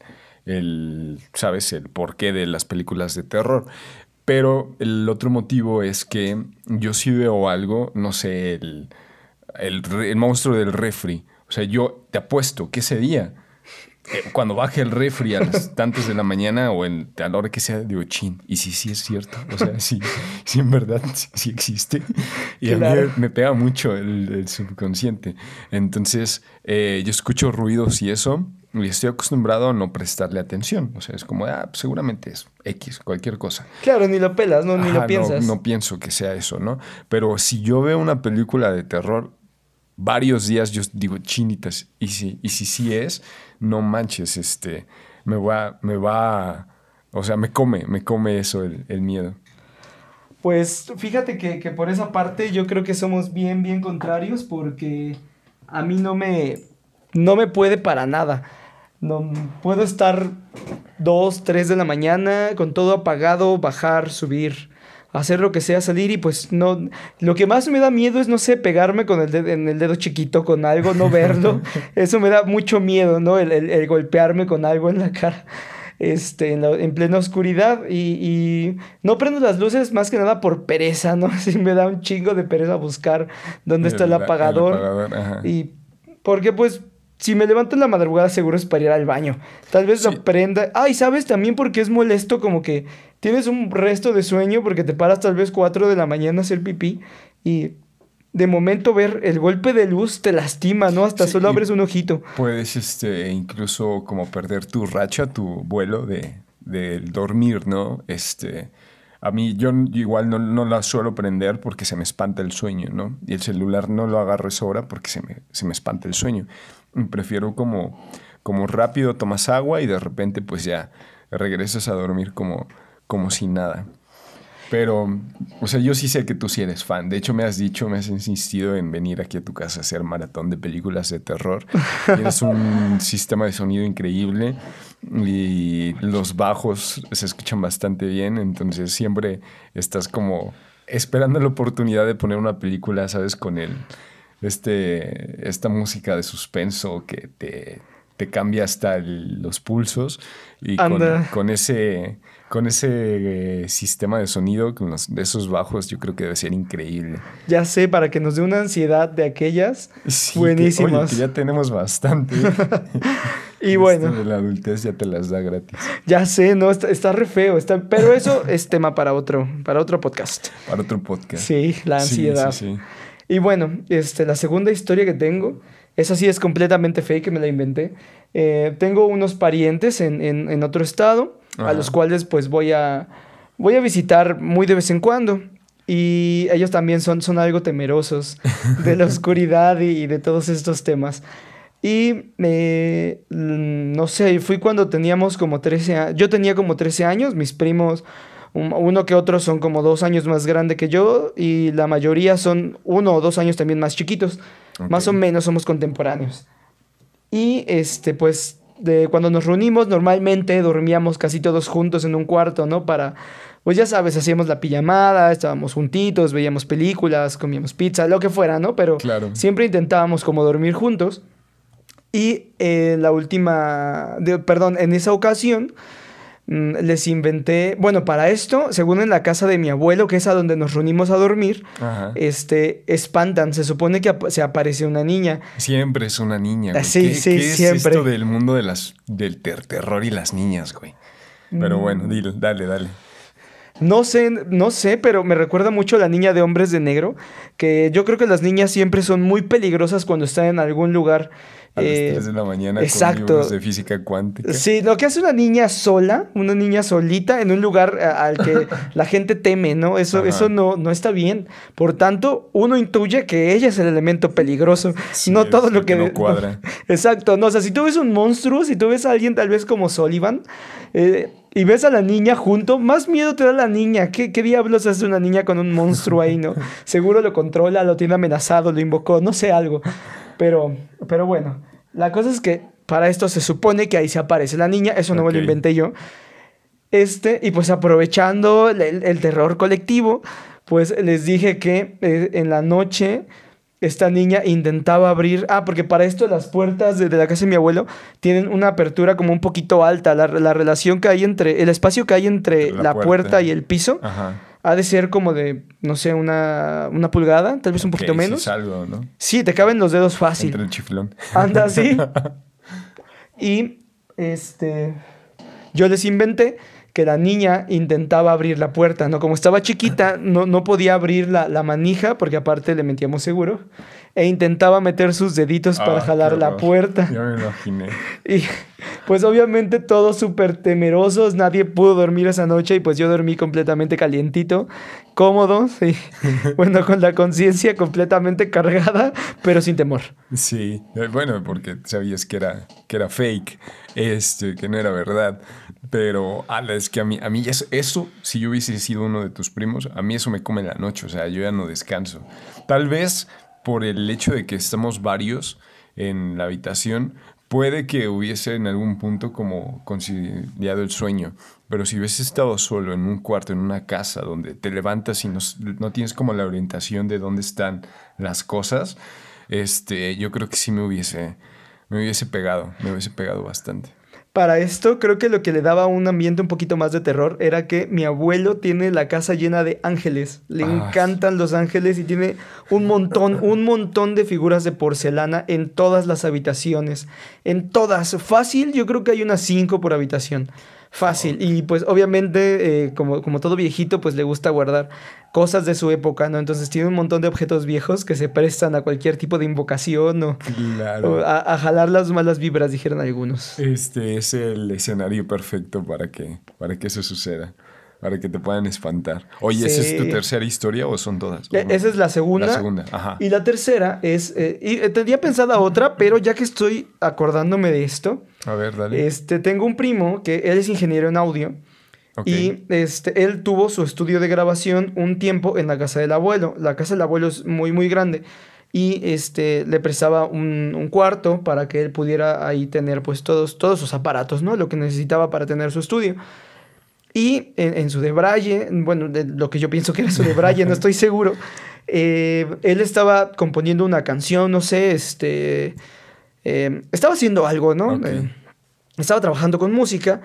el, ¿sabes?, el porqué de las películas de terror. Pero el otro motivo es que yo sí veo algo, no sé, el, el, monstruo del refri. O sea, yo te apuesto que ese día, eh, cuando baje el refri a las tantas de la mañana o en, a la hora que sea, digo, chin, y sí, sí es cierto. O sea, sí, sí en verdad sí, existe. Y a mí me pega mucho el, subconsciente. Entonces, eh, yo escucho ruidos y eso y estoy acostumbrado a no prestarle atención. O sea, es como, ah, pues seguramente es X, cualquier cosa. Claro, ni lo pelas, ¿no? Ni lo piensas. No, pienso que sea eso, ¿no? Pero si yo veo una película de terror, varios días yo digo, chinitas, y si, y si sí es, no manches, este, me va, me va, o sea, me come, me come eso el, el miedo. Pues fíjate que, que por esa parte yo creo que somos bien, bien contrarios porque a mí no me, no me puede para nada. No puedo estar 2, 3 de la mañana, con todo apagado, bajar, subir, hacer lo que sea, salir y pues no... Lo que más me da miedo es, no sé, pegarme con el dedo, en el dedo chiquito con algo, no verlo. Eso me da mucho miedo, ¿no? El, el, el golpearme con algo en la cara este, en, la, en plena oscuridad y, y, no prendo las luces más que nada por pereza, ¿no? Así me da un chingo de pereza buscar dónde está el, apagador. El apagador y porque pues si me levanto en la madrugada seguro es para ir al baño. Tal vez sí. lo prenda. Ay, ¿sabes? También porque es molesto como que tienes un resto de sueño porque te paras tal vez 4 de la mañana a hacer pipí y de momento ver el golpe de luz te lastima, ¿no? Hasta sí, solo abres un ojito. Puedes este, incluso como perder tu racha, tu vuelo de, de dormir, ¿no? Este, a mí yo igual no, no, la suelo prender porque se me espanta el sueño, ¿no? Y el celular no lo agarro esa hora porque se me, se me espanta el sueño. Prefiero como, como rápido tomas agua y de repente pues ya regresas a dormir como, como sin nada. Pero, o sea, yo sí sé que tú sí eres fan. De hecho, me has dicho, me has insistido en venir aquí a tu casa a hacer maratón de películas de terror. Tienes un sistema de sonido increíble y los bajos se escuchan bastante bien. Entonces, siempre estás como esperando la oportunidad de poner una película, ¿sabes? Con el, este, esta música de suspenso que te, te cambia hasta el, los pulsos y con, con, ese con ese eh, sistema de sonido, con los, de esos bajos, yo creo que debe ser increíble. Ya sé, para que nos dé una ansiedad de aquellas sí, buenísimas. Que, oye, que ya tenemos bastante. y bueno. De la adultez ya te las da gratis. Ya sé, no, está, está re feo. Está, pero eso es tema para otro, para otro podcast. Para otro podcast. Sí, la ansiedad. Sí, sí, y bueno, este, la segunda historia que tengo, esa sí es completamente fake, me la inventé. Eh, tengo unos parientes en, en, en otro estado Ajá. a los cuales pues voy a, voy a visitar muy de vez en cuando. Y ellos también son, son algo temerosos de la oscuridad y, y, de todos estos temas. Y eh, no sé, fui cuando teníamos como 13 años. Yo tenía como 13 años, mis primos, uno que otro son como dos años más grande que yo y la mayoría son uno o dos años también más chiquitos. Okay. Más o menos somos contemporáneos. Y este, pues de cuando nos reunimos, normalmente dormíamos casi todos juntos en un cuarto, ¿no? Para, pues ya sabes, hacíamos la pijamada, estábamos juntitos, veíamos películas, comíamos pizza, lo que fuera, ¿no? Pero claro. siempre intentábamos como dormir juntos. Y eh, la última, de, perdón, en esa ocasión les inventé, bueno, para esto, según en la casa de mi abuelo, que es a donde nos reunimos a dormir, Ajá. este, espantan, se supone que ap se aparece una niña. Siempre es una niña, güey. Sí, ¿Qué, sí, ¿qué siempre. es esto del mundo de las, del ter terror y las niñas, güey? Pero bueno, Mm. dile, dale, dale. No sé, no sé, pero me recuerda mucho a la niña de hombres de negro, que yo creo que las niñas siempre son muy peligrosas cuando están en algún lugar. A las 3 de la mañana exacto. con libros de física cuántica. Sí, lo que hace una niña sola, una niña solita, en un lugar al que la gente teme, ¿no? Eso, eso no, no está bien. Por tanto, uno intuye que ella es el elemento peligroso, sí, no todo lo que... no cuadra. Exacto, no, o sea, si tú ves un monstruo, si tú ves a alguien tal vez como Sullivan, eh, y ves a la niña junto, más miedo te da la niña. ¿Qué, ¿Qué, diablos hace una niña con un monstruo ahí, no? Seguro lo controla, lo tiene amenazado, lo invocó, no sé, algo. Pero, pero bueno, la cosa es que para esto se supone que ahí se aparece la niña, eso no okay. me lo inventé yo. Este, y pues aprovechando el, el terror colectivo, pues les dije que eh, en la noche esta niña intentaba abrir. Ah, porque para esto las puertas de, de, la casa de mi abuelo tienen una apertura como un poquito alta. La, la relación que hay entre. El espacio que hay entre la, la puerta. puerta. y el piso. Ajá. Ha de ser como de, no sé, una, una pulgada, tal vez un poquito menos. Sí, algo, ¿no? sí, te caben los dedos fácil. Entre el chiflón. Anda así. y este. Yo les inventé que la niña intentaba abrir la puerta, ¿no? Como estaba chiquita, no, no podía abrir la, la manija, porque aparte le metíamos seguro, e intentaba meter sus deditos Ah, para jalar la puerta. Ya me imaginé. Y pues obviamente todos súper temerosos, nadie pudo dormir esa noche y pues yo dormí completamente calientito, cómodo, sí. bueno, con la conciencia completamente cargada, pero sin temor. Sí, eh, bueno, porque sabías que era, que era fake, este, que no era verdad. Pero, ala, es que a mí, a mí eso, eso, si yo hubiese sido uno de tus primos, a mí eso me come la noche, o sea, yo ya no descanso. Tal vez por el hecho de que estamos varios en la habitación, puede que hubiese en algún punto como conciliado el sueño, pero si hubiese estado solo en un cuarto, en una casa, donde te levantas y no, no tienes como la orientación de dónde están las cosas, este, yo creo que sí me hubiese, me hubiese pegado, me hubiese pegado bastante. Para esto, creo que lo que le daba un ambiente un poquito más de terror era que mi abuelo tiene la casa llena de ángeles. Le Ah. encantan los ángeles y tiene un montón, un montón de figuras de porcelana en todas las habitaciones. En todas. Fácil, yo creo que hay unas cinco por habitación. Fácil. Y pues obviamente, eh, como, como todo viejito, pues le gusta guardar cosas de su época, ¿no? Entonces tiene un montón de objetos viejos que se prestan a cualquier tipo de invocación o, o Claro. a, a jalar las malas vibras, dijeron algunos. Este es el escenario perfecto para que, para que eso suceda, para que te puedan espantar. Oye, ¿esa es tu Sí. tercera historia o son todas? E- Esa es la segunda. La segunda, ajá. Y la tercera es. eh, y eh, tenía pensada otra, pero ya que estoy acordándome de esto, A ver, dale. este, tengo un primo que él es ingeniero en audio. Ok. Y este, él tuvo su estudio de grabación un tiempo en la casa del abuelo. La casa del abuelo es muy, muy grande. Y este, le prestaba un, un cuarto para que él pudiera ahí tener pues todos, todos sus aparatos, ¿no? Lo que necesitaba para tener su estudio. Y en, en su debraye, bueno, de lo que yo pienso que era su debraye, no estoy seguro, eh, él estaba componiendo una canción, no sé, este, eh, estaba haciendo algo, ¿no? Eh, estaba trabajando con música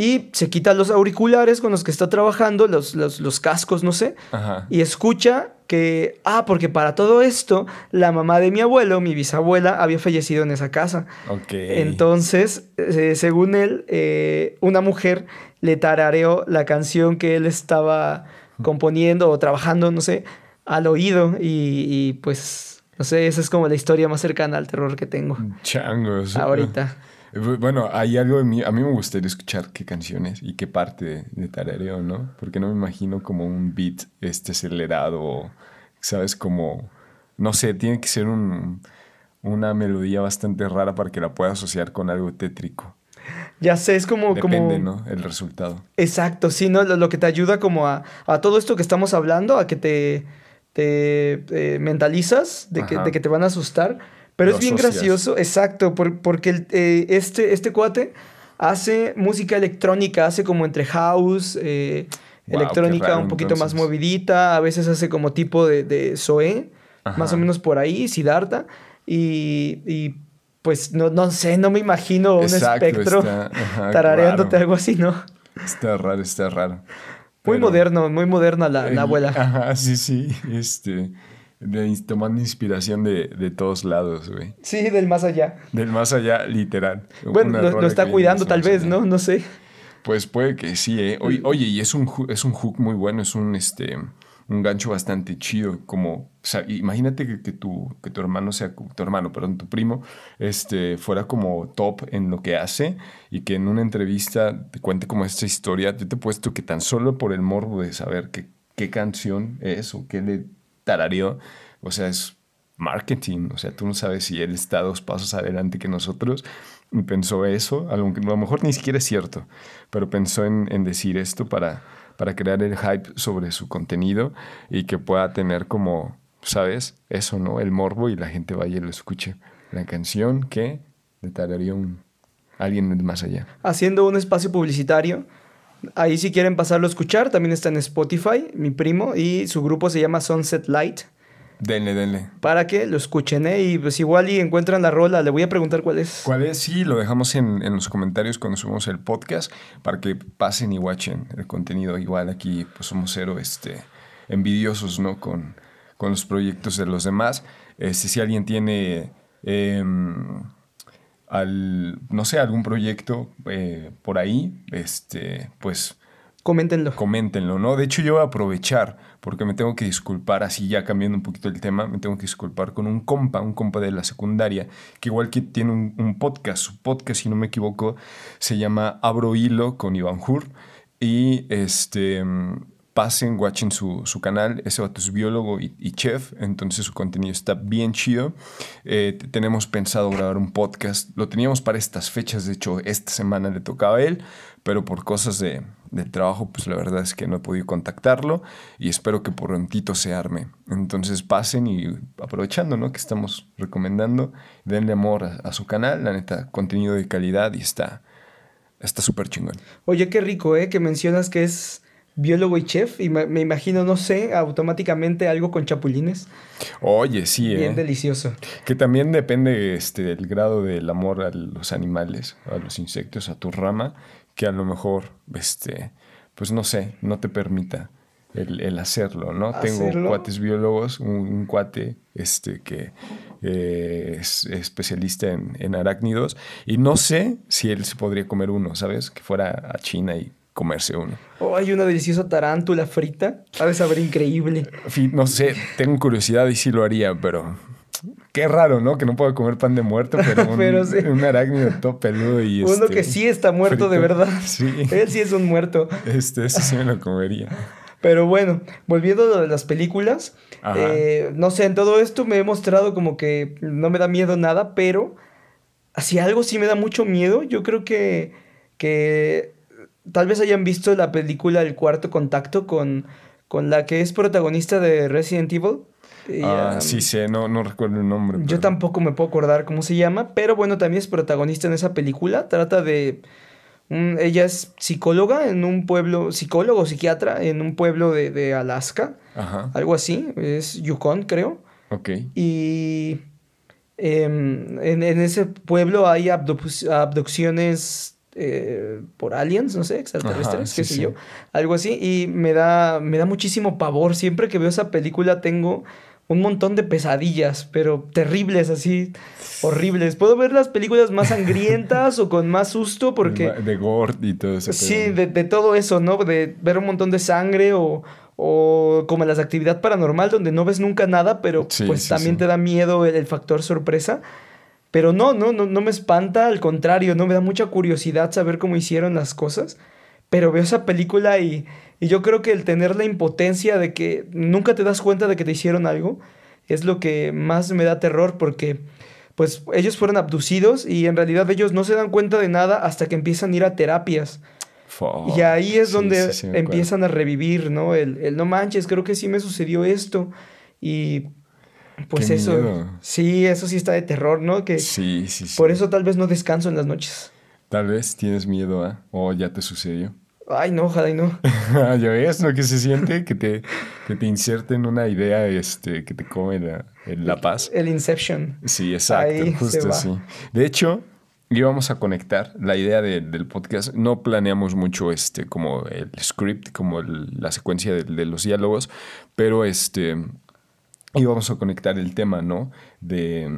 y se quita los auriculares con los que está trabajando, los, los, los cascos, no sé, Ajá. y escucha que, ah, porque para todo esto, la mamá de mi abuelo, mi bisabuela, había fallecido en esa casa. Entonces, eh, según él, eh, una mujer le tarareó la canción que él estaba componiendo o trabajando, no sé, al oído y, y, pues, no sé, esa es como la historia más cercana al terror que tengo Changos. ahorita. Bueno, hay algo en mí. A mí me gustaría escuchar qué canciones y qué parte de, de tarareo, ¿no? Porque no me imagino como un beat este acelerado, ¿sabes? Como, no sé, tiene que ser un, una melodía bastante rara para que la pueda asociar con algo tétrico. Ya sé, es como... Depende, como... ¿no? El resultado. Exacto, sí, ¿no? Lo, lo que te ayuda como a, a todo esto que estamos hablando, a que te, te eh, mentalizas de que, de que te van a asustar. Pero Lo es bien asocias. gracioso, exacto, por- porque el- eh, este, este cuate hace música electrónica, hace como entre house, eh, electrónica raro, un poquito más movidita, a veces hace como tipo de, de Zoé, más o menos por ahí, Siddhartha, y, y pues no, no sé, no me imagino un Exacto, espectro está- ajá, tarareándote raro. algo así, ¿no? Está raro, está raro. Muy moderno, muy moderna la, la El- abuela. Ajá, sí, sí. Este, de- tomando inspiración de, de todos lados, güey. Sí, del más allá. Del más allá, literal. Bueno, lo, lo está cuidando tal vez, allá. ¿no? No sé. Pues puede que sí, ¿eh? Oye, oye, y es un, hook- es un hook muy bueno, es un, este, un gancho bastante chido. Como, o sea, imagínate que, que tu, que tu hermano sea, tu hermano, perdón, tu primo, este, fuera como top en lo que hace y que en una entrevista te cuente como esta historia. Yo te he puesto que tan solo por el morbo de saber qué canción es o qué le tarareó, o sea, es marketing. O sea, tú no sabes si él está dos pasos adelante que nosotros y pensó eso, a lo, mejor ni siquiera es cierto, pero pensó en, en decir esto para, para crear el hype sobre su contenido y que pueda tener como, ¿sabes? Eso, ¿no? El morbo y la gente vaya y lo escuche. La canción que le tarareó un, alguien más allá. Haciendo un espacio publicitario. Ahí si quieren pasarlo a escuchar, también está en Spotify, mi primo, y su grupo se llama Sunset Light, Denle, denle. para que lo escuchen, ¿eh? Y pues igual y encuentran la rola, le voy a preguntar cuál es. ¿Cuál es? Sí, lo dejamos en, en los comentarios cuando subamos el podcast para que pasen y watchen el contenido. Igual aquí pues somos cero este, envidiosos ¿no? con, con los proyectos de los demás. Este, si alguien tiene, em, al, no sé, algún proyecto eh, por ahí, este, pues Coméntenlo. coméntenlo, ¿no? De hecho, yo voy a aprovechar, porque me tengo que disculpar, así ya cambiando un poquito el tema, me tengo que disculpar con un compa, un compa de la secundaria, que igual que tiene un, un podcast, su podcast, si no me equivoco, se llama Abro Hilo con Iván Hur, y este, pasen, watchen su, su canal, ese vato es biólogo y, chef, entonces su contenido está bien chido. Eh, tenemos pensado grabar un podcast, lo teníamos para estas fechas, de hecho esta semana le tocaba a él, pero por cosas de, del trabajo, pues la verdad es que no he podido contactarlo y espero que por prontito se arme. Entonces pasen y aprovechando, ¿no? Que estamos recomendando, denle amor a, su canal, la neta, contenido de calidad y está está súper chingón. Oye, qué rico, ¿eh? Que mencionas que es biólogo y chef y me, imagino, no sé, automáticamente algo con chapulines. Oye, sí, Bien ¿eh? delicioso. Que también depende este, del grado del amor a los animales, a los insectos, a tu rama, que a lo mejor, este, pues no sé, no te permita el, hacerlo, ¿no? Tengo cuates biólogos, un, cuate este, que eh, es especialista en, en arácnidos y no sé si él se podría comer uno, ¿sabes? Que fuera a China y comerse uno. Oh, hay una deliciosa tarántula frita. Ha de saber increíble. No sé, tengo curiosidad y sí lo haría, pero Qué raro, ¿no? Que no puedo comer pan de muerto, pero un, un arácnido todo peludo y Uno que este, sí está muerto de verdad. Sí. Él sí es un muerto. Este, ese sí me lo comería. Pero bueno, volviendo a lo de las películas, eh, no sé, en todo esto me he mostrado como que no me da miedo nada, pero si algo sí me da mucho miedo, yo creo que, que tal vez hayan visto la película El Cuarto Contacto con, con la que es protagonista de Resident Evil. ah, sí sé, no, no recuerdo el nombre. Yo tampoco me puedo acordar cómo se llama, pero bueno, también es protagonista en esa película. Trata de... ella es psicóloga en un pueblo, psicólogo, psiquiatra en un pueblo de, Alaska. Ajá. Algo así, es Yukon, creo. Ok. Y em, en, en, ese pueblo hay abducciones eh, por aliens, no sé, extraterrestres, qué sé yo, algo así, y me da, me da muchísimo pavor. Siempre que veo esa película tengo un montón de pesadillas, pero terribles, así, horribles. Puedo ver las películas más sangrientas o con más susto porque... De gore y todo eso. Sí, de, todo eso, ¿no? De ver un montón de sangre o, o como las actividad paranormal donde no ves nunca nada, pero pues también te da miedo el factor sorpresa. Pero no, no, no, no me espanta, al contrario, no me da mucha curiosidad saber cómo hicieron las cosas. Pero veo esa película y, y yo creo que el tener la impotencia de que nunca te das cuenta de que te hicieron algo es lo que más me da terror porque pues ellos fueron abducidos y en realidad ellos no se dan cuenta de nada hasta que empiezan a ir a terapias. y ahí es donde empiezan a revivir, ¿no? El, el, no manches, creo que sí me sucedió esto. Y pues eso. Sí, eso sí está de terror, ¿no? Que sí, sí, sí. Por eso tal vez no descanso en las noches. Tal vez tienes miedo, ¿ah? O ya te sucedió. Ay, no, ojalá y no. ya ves lo que se siente, que te, que te inserten una idea este, que te come la, la paz. El Inception. Sí, exacto, justo así. De hecho, íbamos a conectar la idea del podcast. No planeamos mucho este, como el script, como la secuencia de, de, los diálogos, pero este, y vamos a conectar el tema, ¿no? De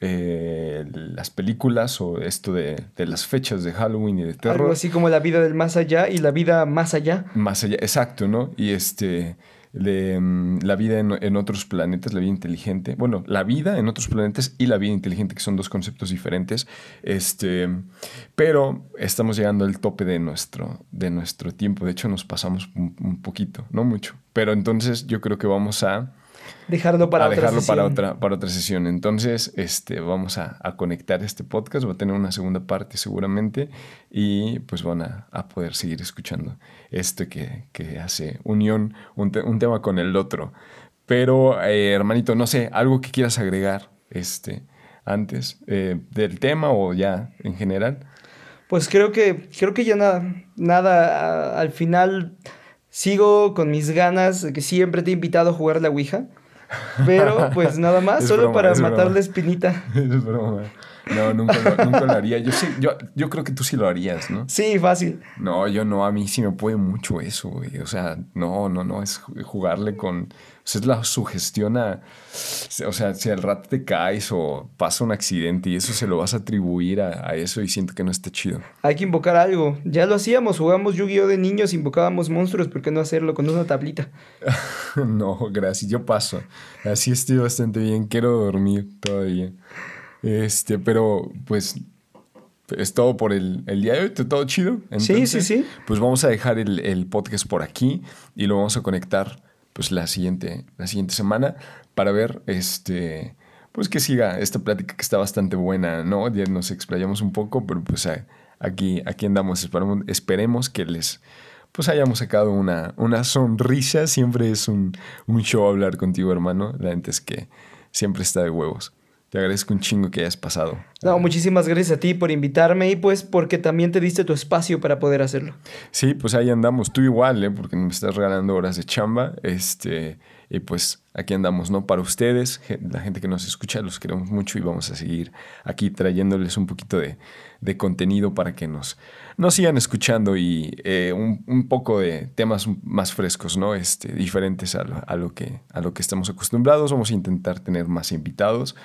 eh, las películas o esto de, las fechas de Halloween y de terror. Algo así como la vida del más allá y la vida más allá. Más allá, exacto, ¿no? Y este, de, mm, la vida en, otros planetas, la vida inteligente. Bueno, la vida en otros planetas y la vida inteligente, que son dos conceptos diferentes. Este, pero estamos llegando al tope de nuestro, de nuestro tiempo. De hecho, nos pasamos un poquito, no mucho. Pero entonces yo creo que vamos a dejarlo para otra dejarlo para otra para otra sesión. Entonces, este vamos a, conectar este podcast, va a tener una segunda parte seguramente y pues van a, poder seguir escuchando esto que, hace unión un, tema con el otro. Pero eh, hermanito, no sé, algo que quieras agregar este antes eh, del tema o ya en general. Pues creo que creo que ya nada nada al final sigo con mis ganas, que siempre te he invitado a jugar la Ouija. Pero pues nada más, solo para matar la espinita. Es broma. No, nunca lo, nunca lo haría. Yo, sí, yo, yo creo que tú sí lo harías, ¿no? Sí, fácil. No, yo no. A mí sí me puede mucho eso, güey. O sea, no, no, no. Es jugarle con es la sugestión a. O sea, si al rato te caes o pasa un accidente y eso se lo vas a atribuir a, eso y siento que no está chido. Hay que invocar algo. Ya lo hacíamos, jugamos Yu-Gi-Oh! de niños, invocábamos monstruos, ¿por qué no hacerlo con una tablita? no, gracias, yo paso. Así estoy bastante bien, quiero dormir todavía. Este, pero pues es todo por el, día de hoy, todo chido. sí, sí, sí. Pues vamos a dejar el, el podcast por aquí y lo vamos a conectar pues la siguiente, la siguiente semana para ver este pues que siga esta plática que está bastante buena, ¿no? Ya nos explayamos un poco, pero pues aquí, aquí andamos. Esperemos, esperemos que les pues hayamos sacado una, una sonrisa. Siempre es un, un show hablar contigo, hermano. La gente es que siempre está de huevos. Te agradezco un chingo que hayas pasado. No, muchísimas gracias a ti por invitarme y pues porque también te diste tu espacio para poder hacerlo. Sí, pues ahí andamos. Tú igual, ¿eh? Porque me estás regalando horas de chamba. Este, y pues aquí andamos, ¿no? Para ustedes, la gente que nos escucha, los queremos mucho y vamos a seguir aquí trayéndoles un poquito de, de contenido para que nos, nos sigan escuchando y eh, un, un, poco de temas más frescos, ¿no? Este, diferentes a lo, a lo, que, a lo que estamos acostumbrados. Vamos a intentar tener más invitados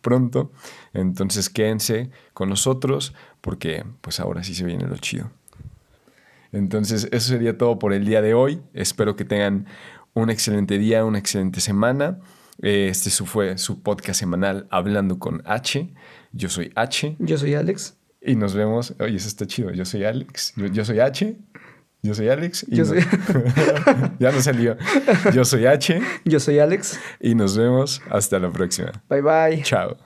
pronto. Entonces quédense con nosotros porque pues ahora sí se viene lo chido. Entonces eso sería todo por el día de hoy. Espero que tengan un excelente día, una excelente semana. Este fue su podcast semanal Hablando con H. Yo soy H. Yo soy Alex. Y nos vemos. Oye, eso está chido. Yo soy Alex. Yo, soy H. Yo soy Alex. Yo soy... ya no salió. Yo soy H. Yo soy Alex. Y nos vemos hasta la próxima. Bye bye. Chao.